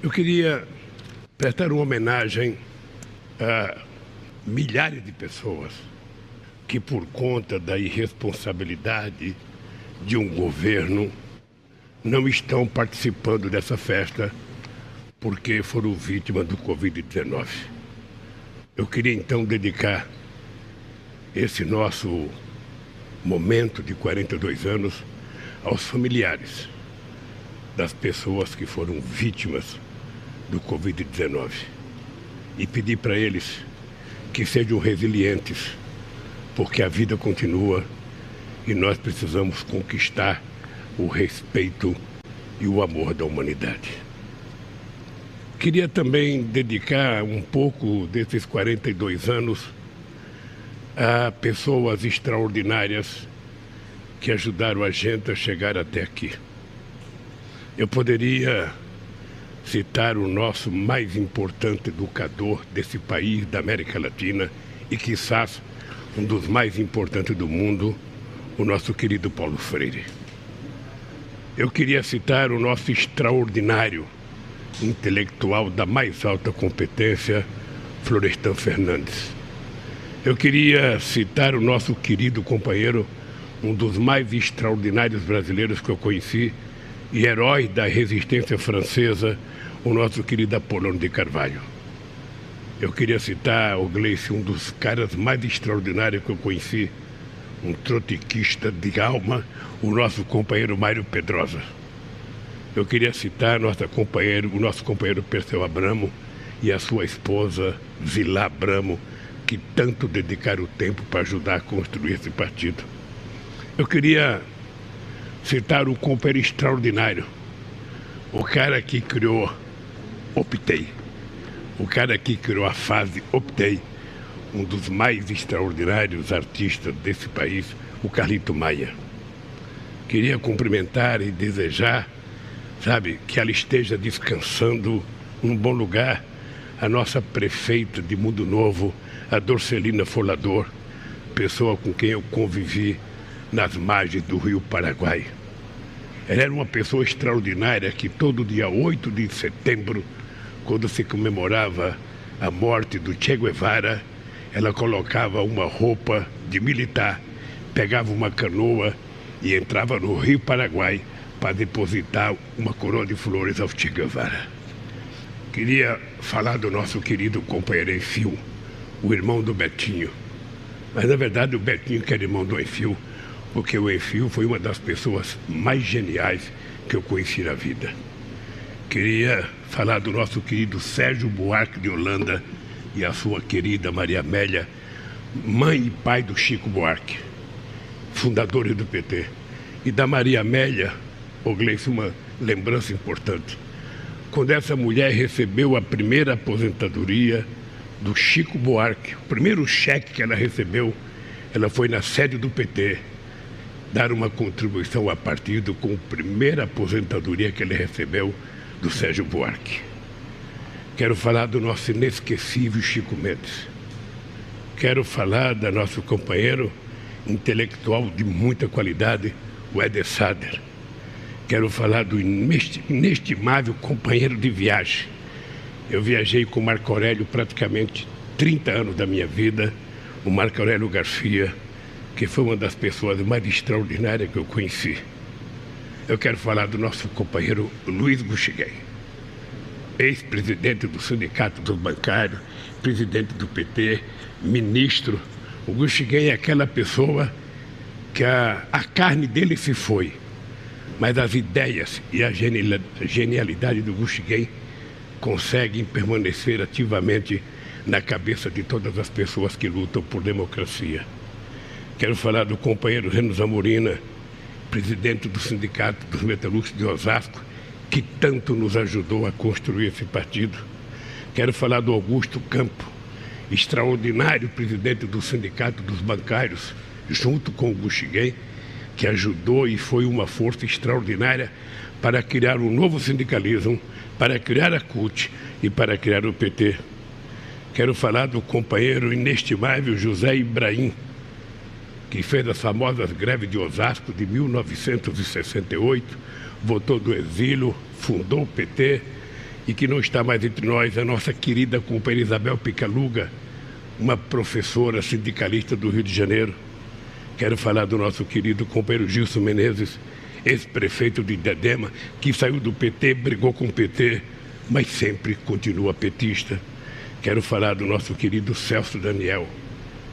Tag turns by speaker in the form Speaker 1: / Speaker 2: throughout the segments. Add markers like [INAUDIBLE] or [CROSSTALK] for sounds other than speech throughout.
Speaker 1: Eu queria prestar uma homenagem a milhares de pessoas que, por conta da irresponsabilidade de um governo, não estão participando dessa festa porque foram vítimas do Covid-19. Eu queria então dedicar esse nosso momento de 42 anos aos familiares das pessoas que foram vítimas do Covid-19 e pedir para eles que sejam resilientes, porque a vida continua e nós precisamos conquistar o respeito e o amor da humanidade. Queria também dedicar um pouco desses 42 anos a pessoas extraordinárias que ajudaram a gente a chegar até aqui. Eu poderia citar o nosso mais importante educador desse país, da América Latina, e quizás um dos mais importantes do mundo, o nosso querido Paulo Freire. Eu queria citar o nosso extraordinário intelectual da mais alta competência, Florestan Fernandes. Eu queria citar o nosso querido companheiro, um dos mais extraordinários brasileiros que eu conheci e herói da resistência francesa, o nosso querido Apolônio de Carvalho. Eu queria citar o Gleice, um dos caras mais extraordinários que eu conheci, um trotiquista de alma, o nosso companheiro Mário Pedrosa. Eu queria citar nossa companheiro, o nosso companheiro Perseu Abramo e a sua esposa Zilá Abramo, que tanto dedicaram o tempo para ajudar a construir esse partido. Eu queria citar um companheiro extraordinário, o cara que criou Optei. O cara que criou a fase Optei, um dos mais extraordinários artistas desse país, o Carlito Maia. Queria cumprimentar e desejar, sabe, que ela esteja descansando num bom lugar, a nossa prefeita de Mundo Novo, a Dorcelina Folador, pessoa com quem eu convivi nas margens do Rio Paraguai. Ela era uma pessoa extraordinária que todo dia 8 de setembro quando se comemorava a morte do Che Guevara, ela colocava uma roupa de militar, pegava uma canoa e entrava no Rio Paraguai para depositar uma coroa de flores ao Che Guevara. Queria falar do nosso querido companheiro Enfio, o irmão do Betinho. Mas na verdade o Betinho que era irmão do Enfio, porque o Enfio foi uma das pessoas mais geniais que eu conheci na vida. Queria falar do nosso querido Sérgio Buarque de Holanda e a sua querida Maria Amélia, mãe e pai do Chico Buarque, fundadores do PT. E da Maria Amélia, o Gleice, uma lembrança importante. Quando essa mulher recebeu a primeira aposentadoria do Chico Buarque, o primeiro cheque que ela recebeu, ela foi na sede do PT dar uma contribuição a partido com a primeira aposentadoria que ele recebeu do Sérgio Buarque. Quero falar do nosso inesquecível Chico Mendes. Quero falar da nosso companheiro intelectual de muita qualidade, o Eder Sader. Quero falar do inestimável companheiro de viagem. Eu viajei com Marco Aurélio praticamente 30 anos da minha vida, o Marco Aurélio Garcia, que foi uma das pessoas mais extraordinárias que eu conheci eu quero falar do nosso companheiro Luiz Buxiguem, ex-presidente do Sindicato dos Bancários, presidente do PT, ministro. O Buxiguem é aquela pessoa que a, a carne dele se foi, mas as ideias e a genialidade do Buxiguem conseguem permanecer ativamente na cabeça de todas as pessoas que lutam por democracia. Quero falar do companheiro Reno Zamorina, presidente do Sindicato dos Metalúrgicos de Osasco, que tanto nos ajudou a construir esse partido. Quero falar do Augusto Campo, extraordinário presidente do Sindicato dos Bancários, junto com o Buxiguem, que ajudou e foi uma força extraordinária para criar um novo sindicalismo, para criar a CUT e para criar o PT. Quero falar do companheiro inestimável José Ibrahim, que fez as famosas greves de Osasco de 1968, votou do exílio, fundou o PT e que não está mais entre nós, a nossa querida companheira Isabel Picaluga, uma professora sindicalista do Rio de Janeiro. Quero falar do nosso querido companheiro Gilson Menezes, ex-prefeito de Dedema, que saiu do PT, brigou com o PT, mas sempre continua petista. Quero falar do nosso querido Celso Daniel,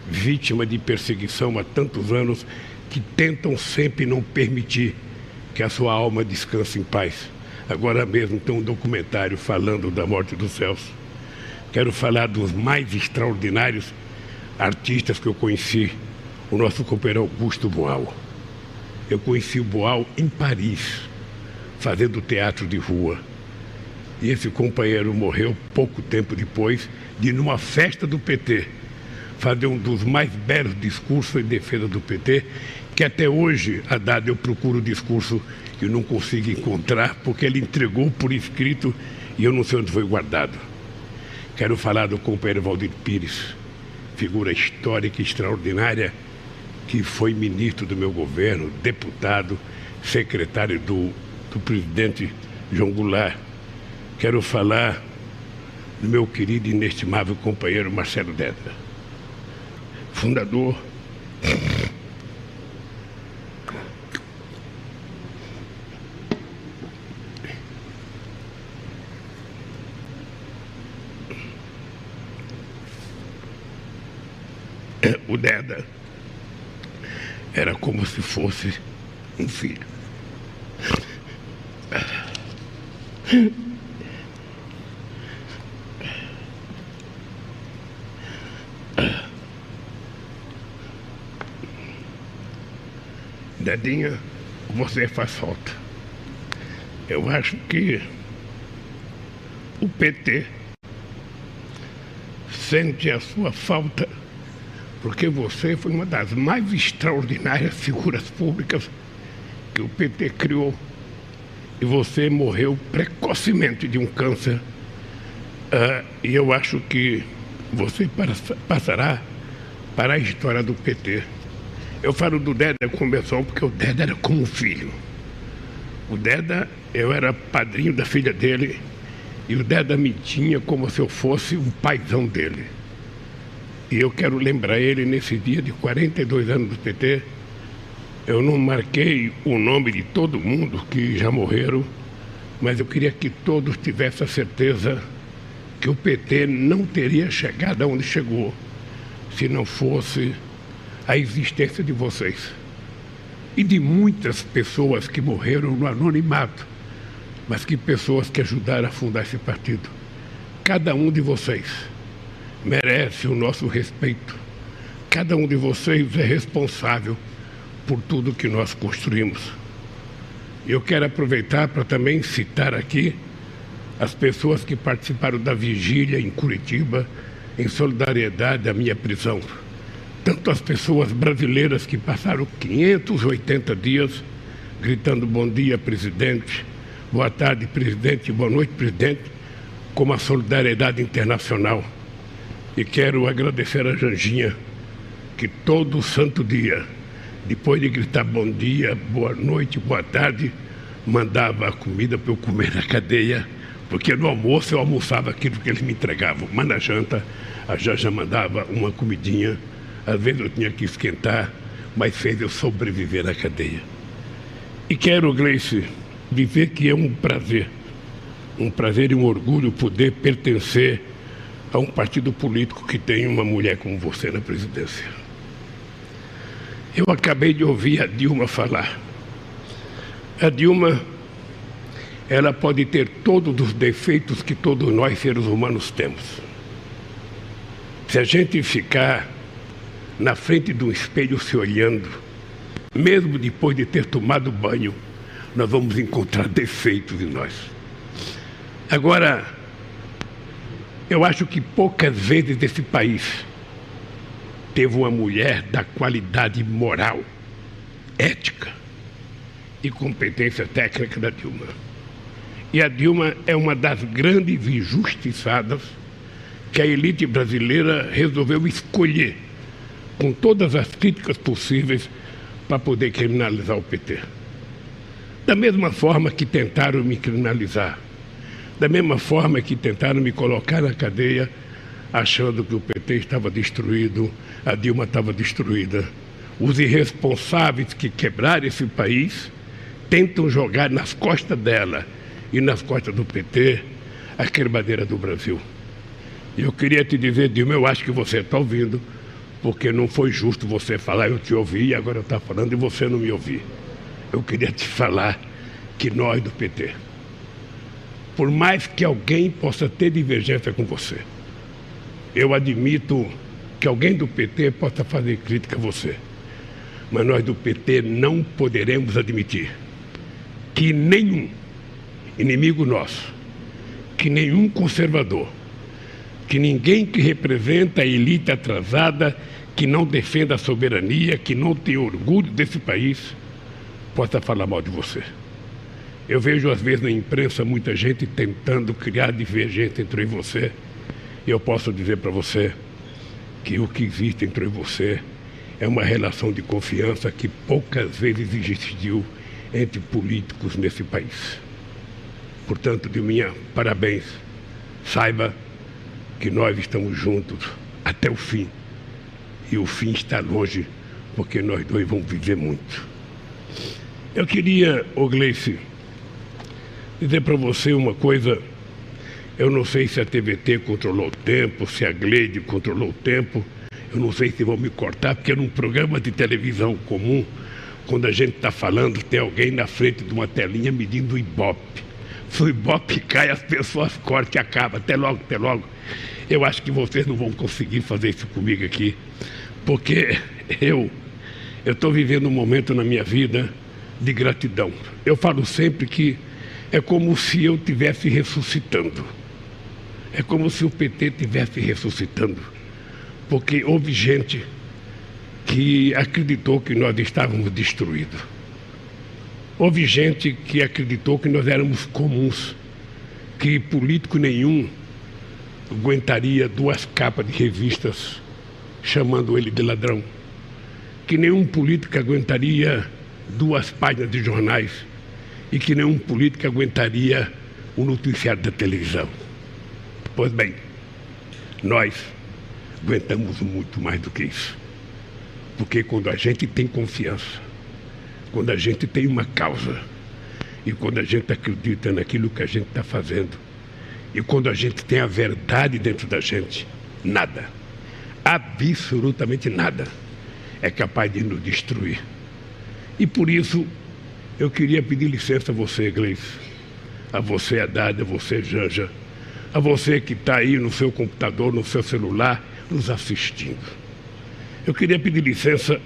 Speaker 1: vítima de perseguição há tantos anos, que tentam sempre não permitir que a sua alma descanse em paz. Agora mesmo tem um documentário falando da morte do Celso. Quero falar dos mais extraordinários artistas que eu conheci, o nosso companheiro Augusto Boal. Eu conheci o Boal em Paris, fazendo teatro de rua. E esse companheiro morreu pouco tempo depois de, numa festa do PT, fazer um dos mais belos discursos em defesa do PT, que até hoje, a dada, eu procuro o discurso e não consigo encontrar, porque ele entregou por escrito e eu não sei onde foi guardado. Quero falar do companheiro Valdir Pires, figura histórica extraordinária, que foi ministro do meu governo, deputado, secretário do, do presidente João Goulart. Quero falar do meu querido e inestimável companheiro Marcelo Deda, fundador o Deda era como se fosse um filho. Você faz falta. Eu acho que o PT sente a sua falta porque você foi uma das mais extraordinárias figuras públicas que o PT criou. E você morreu precocemente de um câncer. Uh, e eu acho que você passará para a história do PT. Eu falo do Deda como pessoal porque o Deda era como filho. O Deda, eu era padrinho da filha dele, e o Deda me tinha como se eu fosse um paizão dele. E eu quero lembrar ele nesse dia de 42 anos do PT. Eu não marquei o nome de todo mundo que já morreram, mas eu queria que todos tivessem a certeza que o PT não teria chegado aonde chegou se não fosse a existência de vocês e de muitas pessoas que morreram no anonimato, mas que pessoas que ajudaram a fundar esse partido. Cada um de vocês merece o nosso respeito. Cada um de vocês é responsável por tudo que nós construímos. Eu quero aproveitar para também citar aqui as pessoas que participaram da vigília em Curitiba em solidariedade à minha prisão. Tanto as pessoas brasileiras que passaram 580 dias gritando bom dia, presidente, boa tarde, presidente, boa noite, presidente, como a solidariedade internacional. E quero agradecer a Janjinha, que todo santo dia, depois de gritar bom dia, boa noite, boa tarde, mandava a comida para eu comer na cadeia, porque no almoço eu almoçava aquilo que eles me entregavam. Mas na janta, a Janja mandava uma comidinha, às vezes eu tinha que esquentar, mas fez eu sobreviver na cadeia. E quero, Gleice, dizer que é um prazer, um prazer e um orgulho poder pertencer a um partido político que tem uma mulher como você na presidência. Eu acabei de ouvir a Dilma falar. A Dilma, ela pode ter todos os defeitos que todos nós seres humanos temos. Se a gente ficar na frente de um espelho se olhando, mesmo depois de ter tomado banho, nós vamos encontrar defeitos em nós. Agora, eu acho que poucas vezes esse país teve uma mulher da qualidade moral, ética e competência técnica da Dilma. E a Dilma é uma das grandes injustiçadas que a elite brasileira resolveu escolher, com todas as críticas possíveis, para poder criminalizar o PT. Da mesma forma que tentaram me criminalizar Da mesma forma que tentaram me colocar na cadeia, achando que o PT estava destruído, a Dilma estava destruída. Os irresponsáveis que quebraram esse país tentam jogar nas costas dela e nas costas do PT a queimadeira do Brasil. Eu queria te dizer, Dilma, eu acho que você está ouvindo, porque não foi justo você falar, eu te ouvi e agora está falando e você não me ouvir. Eu queria te falar que nós do PT, por mais que alguém possa ter divergência com você, eu admito que alguém do PT possa fazer crítica a você, mas nós do PT não poderemos admitir que nenhum inimigo nosso, que nenhum conservador, que ninguém que representa a elite atrasada, que não defenda a soberania, que não tem orgulho desse país, possa falar mal de você. Eu vejo às vezes na imprensa muita gente tentando criar divergência entre você. E eu posso dizer para você que o que existe entre você é uma relação de confiança que poucas vezes existiu entre políticos nesse país. Portanto, de minha parabéns. Saiba que nós estamos juntos até o fim. E o fim está longe, porque nós dois vamos viver muito. Eu queria, Ogleice, dizer para você uma coisa. Eu não sei se a TVT controlou o tempo, se a Gleide controlou o tempo. Eu não sei se vão me cortar, porque num programa de televisão comum, quando a gente está falando, tem alguém na frente de uma telinha medindo o Ibope. Se o Ibope cai, as pessoas cortam e acaba. Até logo, até logo. Eu acho que vocês não vão conseguir fazer isso comigo aqui, porque eu eu estou vivendo um momento na minha vida de gratidão. Eu falo sempre que é como se eu estivesse ressuscitando. É como se o PT estivesse ressuscitando. Porque houve gente que acreditou que nós estávamos destruídos. Houve gente que acreditou que nós éramos comuns, que político nenhum aguentaria duas capas de revistas chamando ele de ladrão, que nenhum político aguentaria duas páginas de jornais e que nenhum político aguentaria o noticiário da televisão. Pois bem, nós aguentamos muito mais do que isso. Porque quando a gente tem confiança, quando a gente tem uma causa, e quando a gente acredita naquilo que a gente está fazendo, e quando a gente tem a verdade dentro da gente, nada, absolutamente nada, é capaz de nos destruir. E por isso eu queria pedir licença a você, Gleice, a você, Haddad, a você, Janja, a você que está aí no seu computador, no seu celular, nos assistindo. Eu queria pedir licença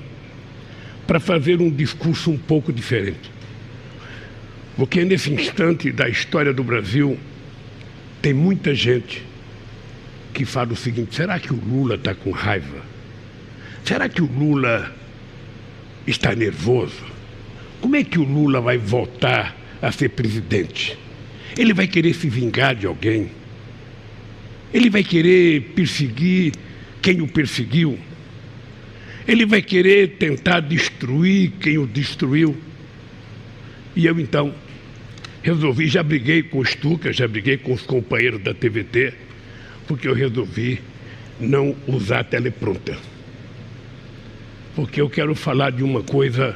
Speaker 1: para fazer um discurso um pouco diferente. Porque nesse instante da história do Brasil, tem muita gente que fala o seguinte: será que o Lula está com raiva? Será que o Lula está nervoso? Como é que o Lula vai voltar a ser presidente? Ele vai querer se vingar de alguém? Ele vai querer perseguir quem o perseguiu? Ele vai querer tentar destruir quem o destruiu. E eu então resolvi, já briguei com o Stuka, já briguei com os companheiros da TVT, porque eu resolvi não usar teleprompter. Porque eu quero falar de uma coisa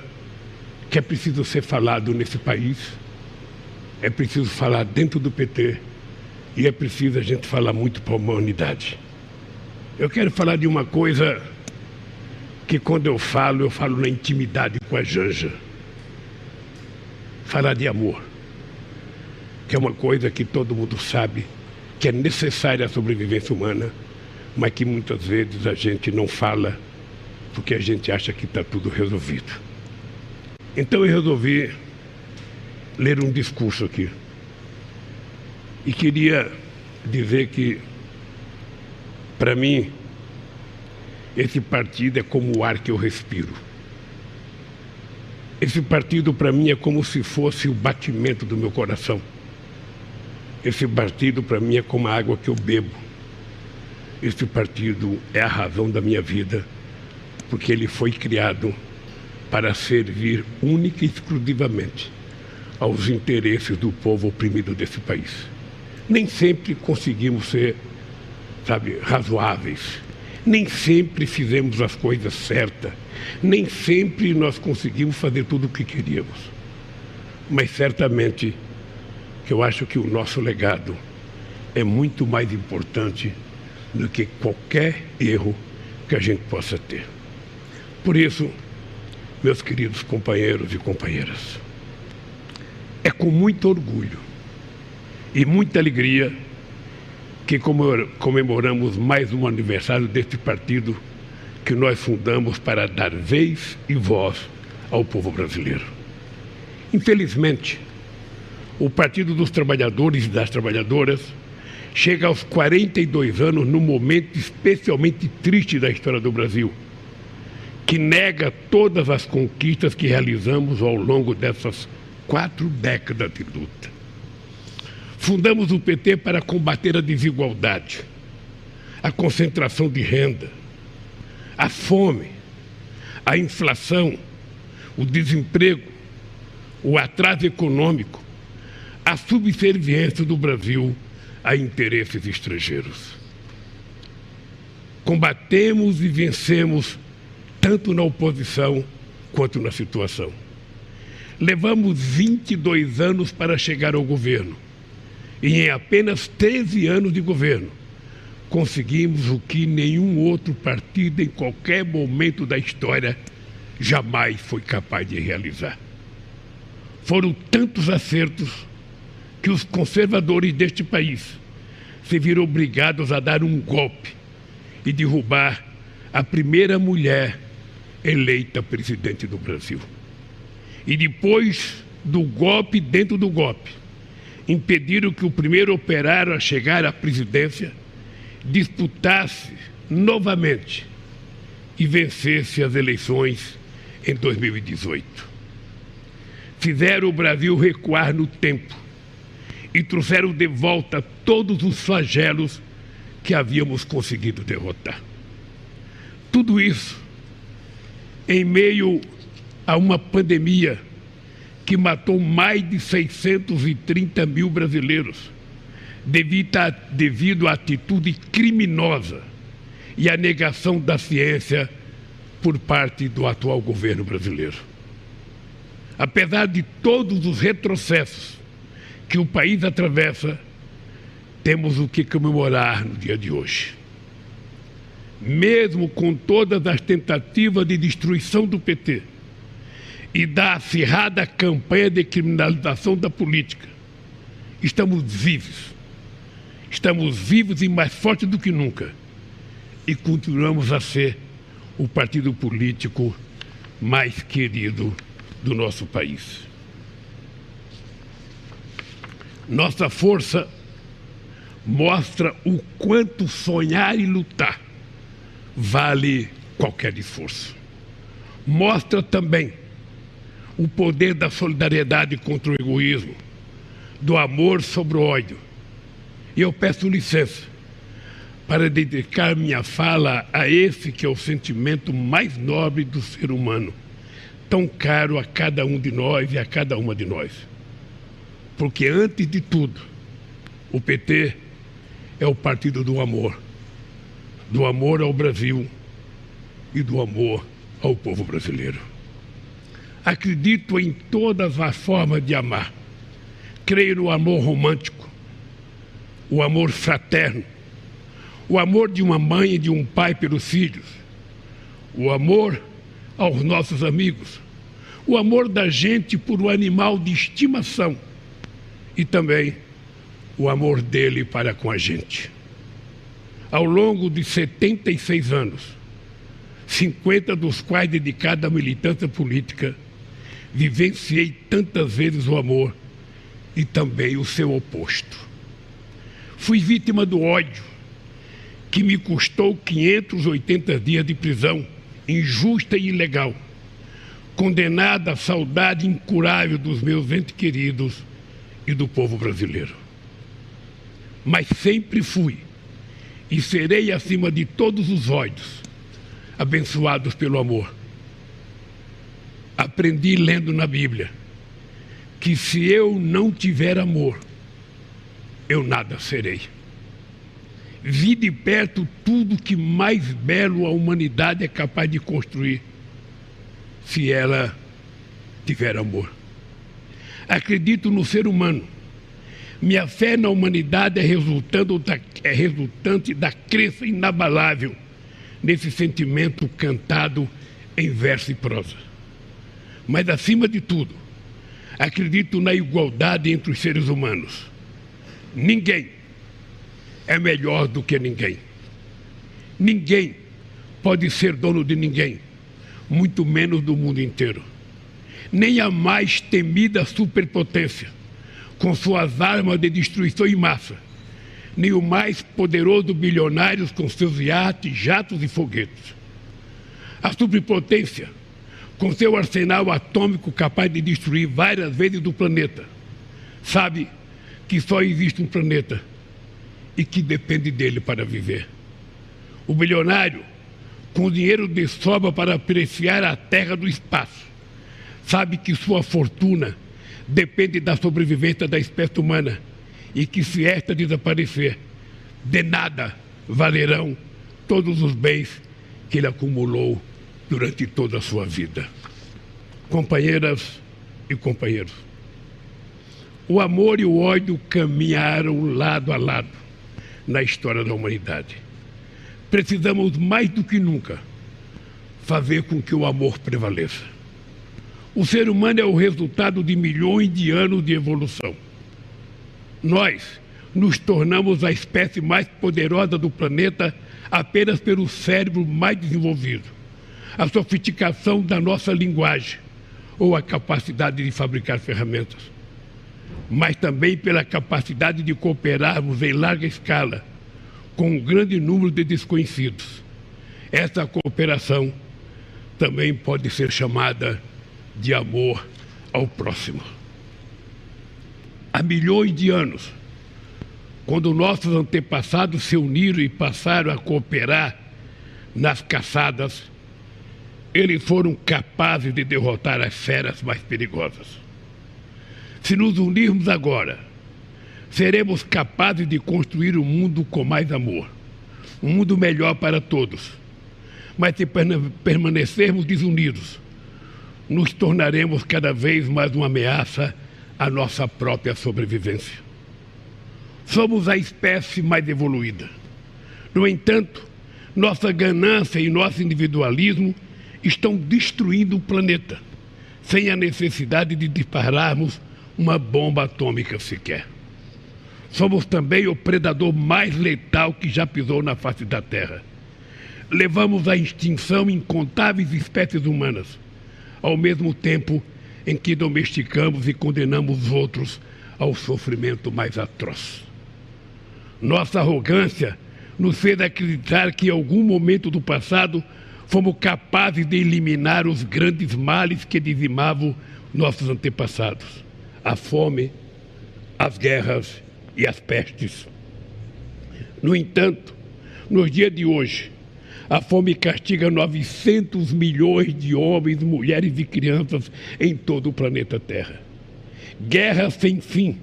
Speaker 1: que é preciso ser falado nesse país, é preciso falar dentro do PT e é preciso a gente falar muito para a humanidade. Eu quero falar de uma coisa que quando eu falo, eu falo na intimidade com a Janja. Falar de amor, que é uma coisa que todo mundo sabe que é necessária à sobrevivência humana, mas que muitas vezes a gente não fala porque a gente acha que está tudo resolvido. Então eu resolvi ler um discurso aqui. E queria dizer que, para mim, esse partido é como o ar que eu respiro. Esse partido para mim é como se fosse o batimento do meu coração. Esse partido para mim é como a água que eu bebo. Esse partido é a razão da minha vida, porque ele foi criado para servir única e exclusivamente aos interesses do povo oprimido desse país. Nem sempre conseguimos ser, sabe, razoáveis. Nem sempre fizemos as coisas certas. Nem sempre nós conseguimos fazer tudo o que queríamos. Mas certamente que eu acho que o nosso legado é muito mais importante do que qualquer erro que a gente possa ter. Por isso, meus queridos companheiros e companheiras, é com muito orgulho e muita alegria que comemoramos mais um aniversário deste partido que nós fundamos para dar vez e voz ao povo brasileiro. Infelizmente, o Partido dos Trabalhadores e das Trabalhadoras chega aos 42 anos num momento especialmente triste da história do Brasil, que nega todas as conquistas que realizamos ao longo dessas quatro décadas de luta. Fundamos o PT para combater a desigualdade, a concentração de renda, a fome, a inflação, o desemprego, o atraso econômico, a subserviência do Brasil a interesses estrangeiros. Combatemos e vencemos tanto na oposição quanto na situação. Levamos 22 anos para chegar ao governo e em apenas 13 anos de governo conseguimos o que nenhum outro partido em qualquer momento da história jamais foi capaz de realizar. Foram tantos acertos que os conservadores deste país se viram obrigados a dar um golpe e derrubar a primeira mulher eleita presidente do Brasil. E depois do golpe dentro do golpe, impediram que o primeiro operário a chegar à presidência disputasse novamente e vencesse as eleições em 2018. Fizeram o Brasil recuar no tempo e trouxeram de volta todos os flagelos que havíamos conseguido derrotar. Tudo isso em meio a uma pandemia que matou mais de 630 mil brasileiros devido, devido à atitude criminosa e à negação da ciência por parte do atual governo brasileiro. Apesar de todos os retrocessos que o país atravessa, temos o que comemorar no dia de hoje. Mesmo com todas as tentativas de destruição do PT e da acirrada campanha de criminalização da política, estamos vivos. Estamos vivos e mais fortes do que nunca. E continuamos a ser o partido político mais querido do nosso país. Nossa força mostra o quanto sonhar e lutar vale qualquer esforço. Mostra também o poder da solidariedade contra o egoísmo, do amor sobre o ódio. E eu peço licença para dedicar minha fala a esse que é o sentimento mais nobre do ser humano, tão caro a cada um de nós e a cada uma de nós porque, antes de tudo, o PT é o partido do amor do amor ao Brasil e do amor ao povo brasileiro. Acredito em todas as formas de amar. Creio no amor romântico, o amor fraterno, o amor de uma mãe e de um pai pelos filhos, o amor aos nossos amigos, o amor da gente por um animal de estimação e também o amor dele para com a gente. Ao longo de 76 anos, 50 dos quais dedicados à militância política, vivenciei tantas vezes o amor e também o seu oposto. Fui vítima do ódio, que me custou 580 dias de prisão, injusta e ilegal, condenada à saudade incurável dos meus entes queridos e do povo brasileiro. Mas sempre fui e serei acima de todos os ódios, abençoados pelo amor. Aprendi lendo na Bíblia que se eu não tiver amor, eu nada serei. Vi de perto tudo que mais belo a humanidade é capaz de construir, se ela tiver amor. Acredito no ser humano. Minha fé na humanidade é, da, é resultante da crença inabalável nesse sentimento cantado em verso e prosa. Mas, acima de tudo, acredito na igualdade entre os seres humanos. Ninguém é melhor do que ninguém. Ninguém pode ser dono de ninguém, muito menos do mundo inteiro. Nem a mais temida superpotência, com suas armas de destruição em massa, nem o mais poderoso bilionário com seus iates, jatos e foguetes. A superpotência, com seu arsenal atômico capaz de destruir várias vezes o planeta, sabe que só existe um planeta e que depende dele para viver. O bilionário, com dinheiro de sobra para apreciar a terra do espaço, sabe que sua fortuna depende da sobrevivência da espécie humana e que se esta desaparecer, de nada valerão todos os bens que ele acumulou durante toda a sua vida. Companheiras e companheiros, o amor e o ódio caminharam lado a lado na história da humanidade. Precisamos mais do que nunca fazer com que o amor prevaleça. O ser humano é o resultado de milhões de anos de evolução. Nós nos tornamos a espécie mais poderosa do planeta apenas pelo cérebro mais desenvolvido, a sofisticação da nossa linguagem ou a capacidade de fabricar ferramentas mas também pela capacidade de cooperarmos em larga escala com um grande número de desconhecidos. Essa cooperação também pode ser chamada de amor ao próximo. Há milhões de anos, quando nossos antepassados se uniram e passaram a cooperar nas caçadas, eles foram capazes de derrotar as feras mais perigosas. Se nos unirmos agora, seremos capazes de construir um mundo com mais amor, um mundo melhor para todos. Mas se permanecermos desunidos, nos tornaremos cada vez mais uma ameaça à nossa própria sobrevivência. Somos a espécie mais evoluída. No entanto, nossa ganância e nosso individualismo estão destruindo o planeta, sem a necessidade de dispararmos uma bomba atômica sequer. Somos também o predador mais letal que já pisou na face da Terra. Levamos à extinção incontáveis espécies humanas, ao mesmo tempo em que domesticamos e condenamos outros ao sofrimento mais atroz. Nossa arrogância nos fez acreditar que em algum momento do passado fomos capazes de eliminar os grandes males que dizimavam nossos antepassados a fome, as guerras e as pestes. No entanto, nos dias de hoje, a fome castiga 900 milhões de homens, mulheres e crianças em todo o planeta Terra. Guerra sem fim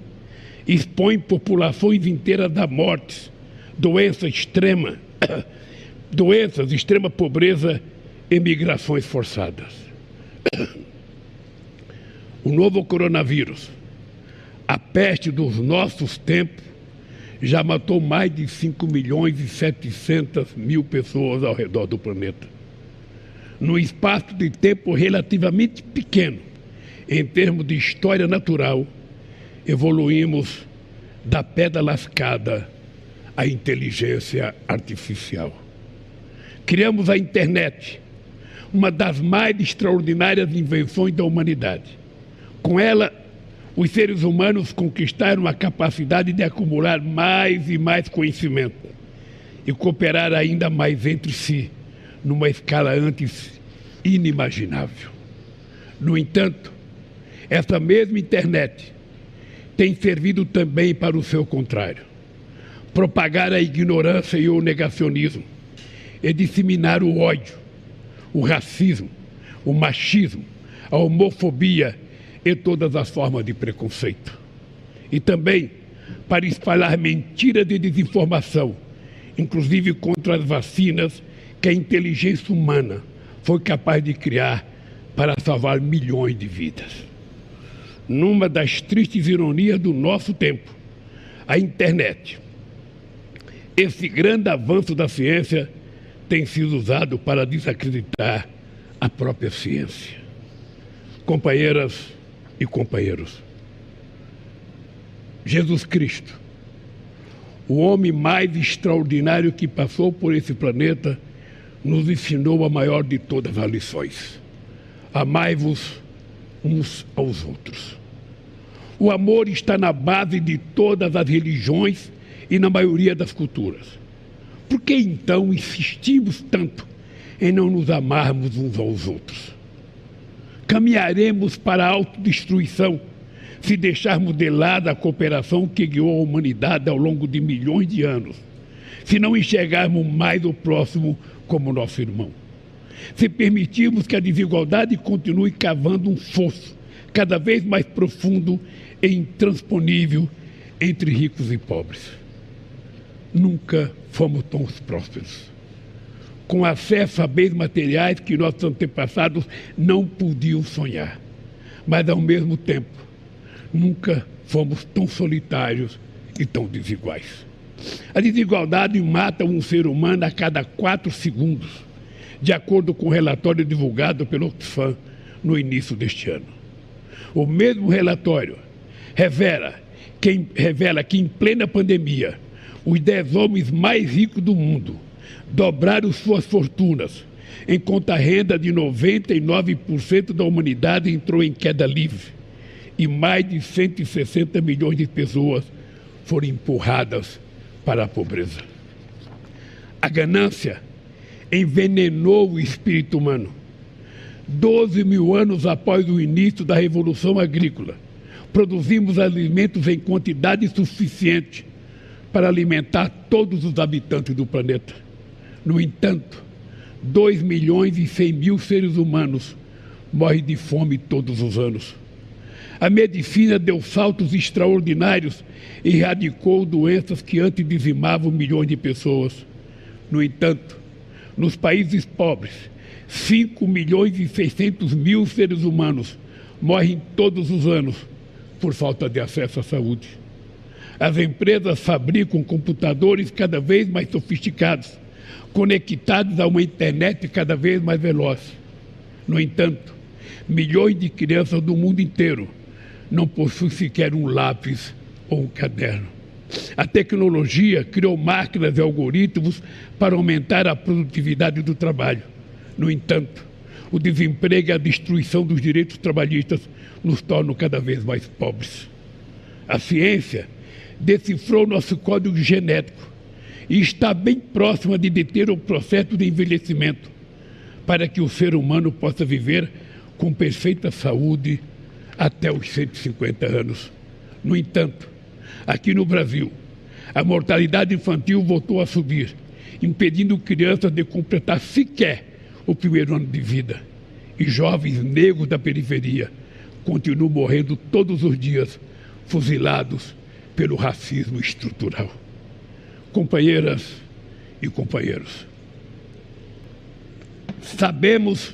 Speaker 1: expõe populações inteiras à morte, doença extrema, [COUGHS] doenças, extrema pobreza e migrações forçadas. [COUGHS] O novo coronavírus, a peste dos nossos tempos, já matou mais de 5 milhões e 700 mil pessoas ao redor do planeta. Num espaço de tempo relativamente pequeno, em termos de história natural, evoluímos da pedra lascada à inteligência artificial. Criamos a internet, uma das mais extraordinárias invenções da humanidade com ela, os seres humanos conquistaram a capacidade de acumular mais e mais conhecimento e cooperar ainda mais entre si, numa escala antes inimaginável. No entanto, essa mesma internet tem servido também para o seu contrário propagar a ignorância e o negacionismo, e disseminar o ódio, o racismo, o machismo, a homofobia e todas as formas de preconceito. E também para espalhar mentiras de desinformação, inclusive contra as vacinas que a inteligência humana foi capaz de criar para salvar milhões de vidas. Numa das tristes ironias do nosso tempo, a internet. Esse grande avanço da ciência tem sido usado para desacreditar a própria ciência. Companheiras e companheiros, Jesus Cristo, o homem mais extraordinário que passou por esse planeta, nos ensinou a maior de todas as lições: amai-vos uns aos outros. O amor está na base de todas as religiões e na maioria das culturas. Por que então insistimos tanto em não nos amarmos uns aos outros? Caminharemos para a autodestruição se deixarmos de lado a cooperação que guiou a humanidade ao longo de milhões de anos, se não enxergarmos mais o próximo como nosso irmão, se permitirmos que a desigualdade continue cavando um fosso cada vez mais profundo e intransponível entre ricos e pobres. Nunca fomos tão prósperos. Com acesso a bens materiais que nossos antepassados não podiam sonhar. Mas, ao mesmo tempo, nunca fomos tão solitários e tão desiguais. A desigualdade mata um ser humano a cada quatro segundos, de acordo com o relatório divulgado pelo Oxfam no início deste ano. O mesmo relatório revela que, revela que em plena pandemia, os dez homens mais ricos do mundo dobraram suas fortunas, enquanto a renda de 99% da humanidade entrou em queda livre e mais de 160 milhões de pessoas foram empurradas para a pobreza. A ganância envenenou o espírito humano. Doze mil anos após o início da Revolução Agrícola, produzimos alimentos em quantidade suficiente para alimentar todos os habitantes do planeta. No entanto, 2 milhões e 100 mil seres humanos morrem de fome todos os anos. A medicina deu saltos extraordinários e erradicou doenças que antes dizimavam milhões de pessoas. No entanto, nos países pobres, 5 milhões e 600 mil seres humanos morrem todos os anos por falta de acesso à saúde. As empresas fabricam computadores cada vez mais sofisticados, conectados a uma internet cada vez mais veloz. No entanto, milhões de crianças do mundo inteiro não possui sequer um lápis ou um caderno. A tecnologia criou máquinas e algoritmos para aumentar a produtividade do trabalho. No entanto, o desemprego e a destruição dos direitos trabalhistas nos tornam cada vez mais pobres. A ciência decifrou nosso código genético e está bem próxima de deter o processo de envelhecimento para que o ser humano possa viver com perfeita saúde até os 150 anos. No entanto, aqui no Brasil, a mortalidade infantil voltou a subir, impedindo crianças de completar sequer o primeiro ano de vida. E jovens negros da periferia continuam morrendo todos os dias, fuzilados pelo racismo estrutural. Companheiras e companheiros, sabemos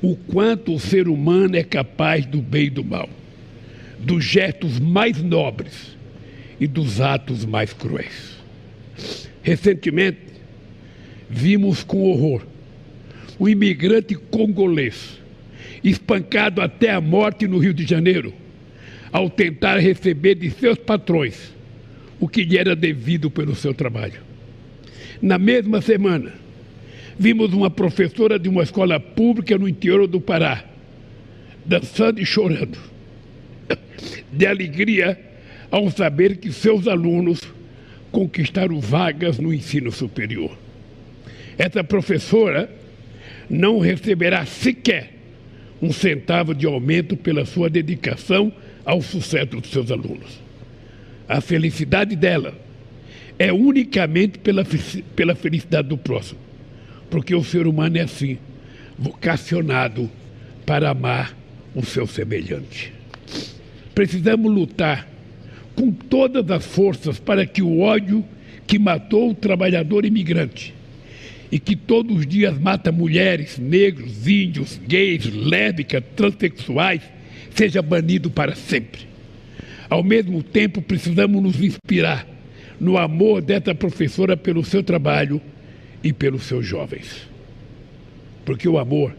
Speaker 1: o quanto o ser humano é capaz do bem e do mal, dos gestos mais nobres e dos atos mais cruéis. Recentemente, vimos com horror o imigrante congolês espancado até a morte no Rio de Janeiro, ao tentar receber de seus patrões o que lhe era devido pelo seu trabalho. Na mesma semana, vimos uma professora de uma escola pública no interior do Pará, dançando e chorando, de alegria ao saber que seus alunos conquistaram vagas no ensino superior. Essa professora não receberá sequer um centavo de aumento pela sua dedicação ao sucesso dos seus alunos. A felicidade dela é unicamente pela, pela felicidade do próximo porque o ser humano é assim, vocacionado para amar o seu semelhante. Precisamos lutar com todas as forças para que o ódio que matou o trabalhador imigrante e que todos os dias mata mulheres, negros, índios, gays, lésbicas, transexuais, seja banido para sempre. Ao mesmo tempo, precisamos nos inspirar no amor dessa professora pelo seu trabalho e pelos seus jovens. Porque o amor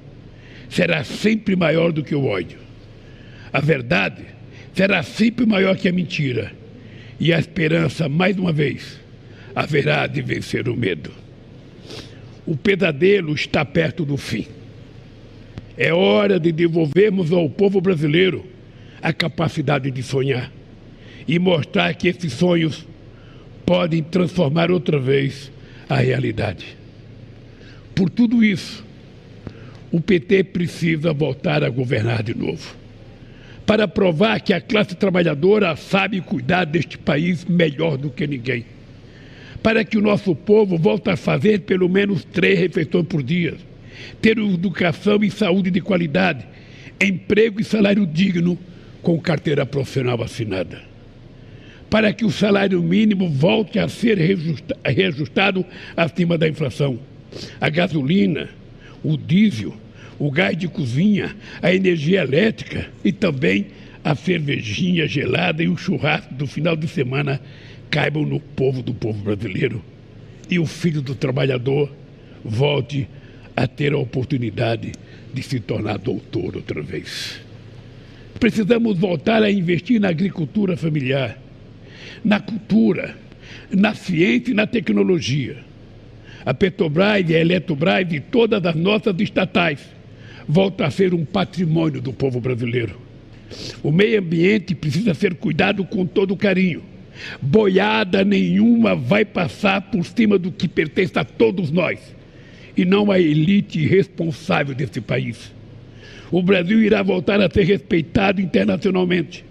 Speaker 1: será sempre maior do que o ódio. A verdade será sempre maior que a mentira. E a esperança, mais uma vez, haverá de vencer o medo. O pesadelo está perto do fim. É hora de devolvermos ao povo brasileiro a capacidade de sonhar e mostrar que esses sonhos podem transformar outra vez a realidade. Por tudo isso, o PT precisa voltar a governar de novo. Para provar que a classe trabalhadora sabe cuidar deste país melhor do que ninguém para que o nosso povo volte a fazer pelo menos três refeições por dia, ter educação e saúde de qualidade, emprego e salário digno com carteira profissional assinada. Para que o salário mínimo volte a ser reajustado acima da inflação. A gasolina, o diesel, o gás de cozinha, a energia elétrica e também a cervejinha gelada e o churrasco do final de semana caibam no povo do povo brasileiro e o filho do trabalhador volte a ter a oportunidade de se tornar doutor outra vez. Precisamos voltar a investir na agricultura familiar, na cultura, na ciência e na tecnologia. A Petrobras e a Eletrobras e todas as nossas estatais voltam a ser um patrimônio do povo brasileiro. O meio ambiente precisa ser cuidado com todo carinho Boiada nenhuma vai passar por cima do que pertence a todos nós e não à elite responsável desse país. O Brasil irá voltar a ser respeitado internacionalmente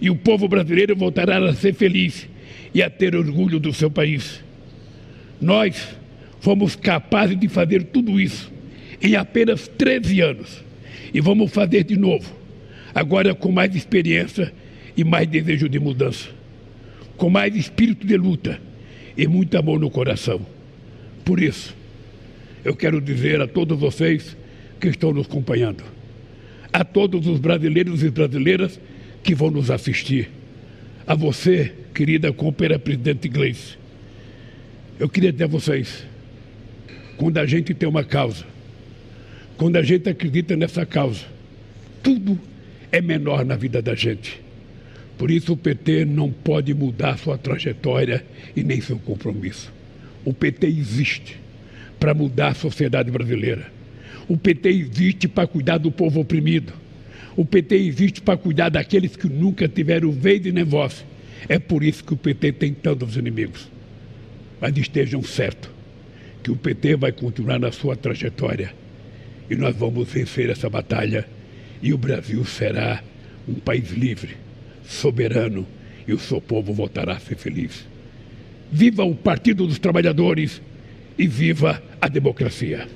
Speaker 1: e o povo brasileiro voltará a ser feliz e a ter orgulho do seu país. Nós fomos capazes de fazer tudo isso em apenas 13 anos e vamos fazer de novo, agora com mais experiência e mais desejo de mudança com mais espírito de luta e muito amor no coração. Por isso, eu quero dizer a todos vocês que estão nos acompanhando, a todos os brasileiros e brasileiras que vão nos assistir, a você, querida companheira presidente inglês, eu queria dizer a vocês, quando a gente tem uma causa, quando a gente acredita nessa causa, tudo é menor na vida da gente. Por isso o PT não pode mudar sua trajetória e nem seu compromisso. O PT existe para mudar a sociedade brasileira. O PT existe para cuidar do povo oprimido. O PT existe para cuidar daqueles que nunca tiveram vez e nem voz. É por isso que o PT tem tantos inimigos. Mas estejam certos que o PT vai continuar na sua trajetória e nós vamos vencer essa batalha e o Brasil será um país livre soberano e o seu povo voltará a ser feliz. Viva o Partido dos Trabalhadores e viva a democracia.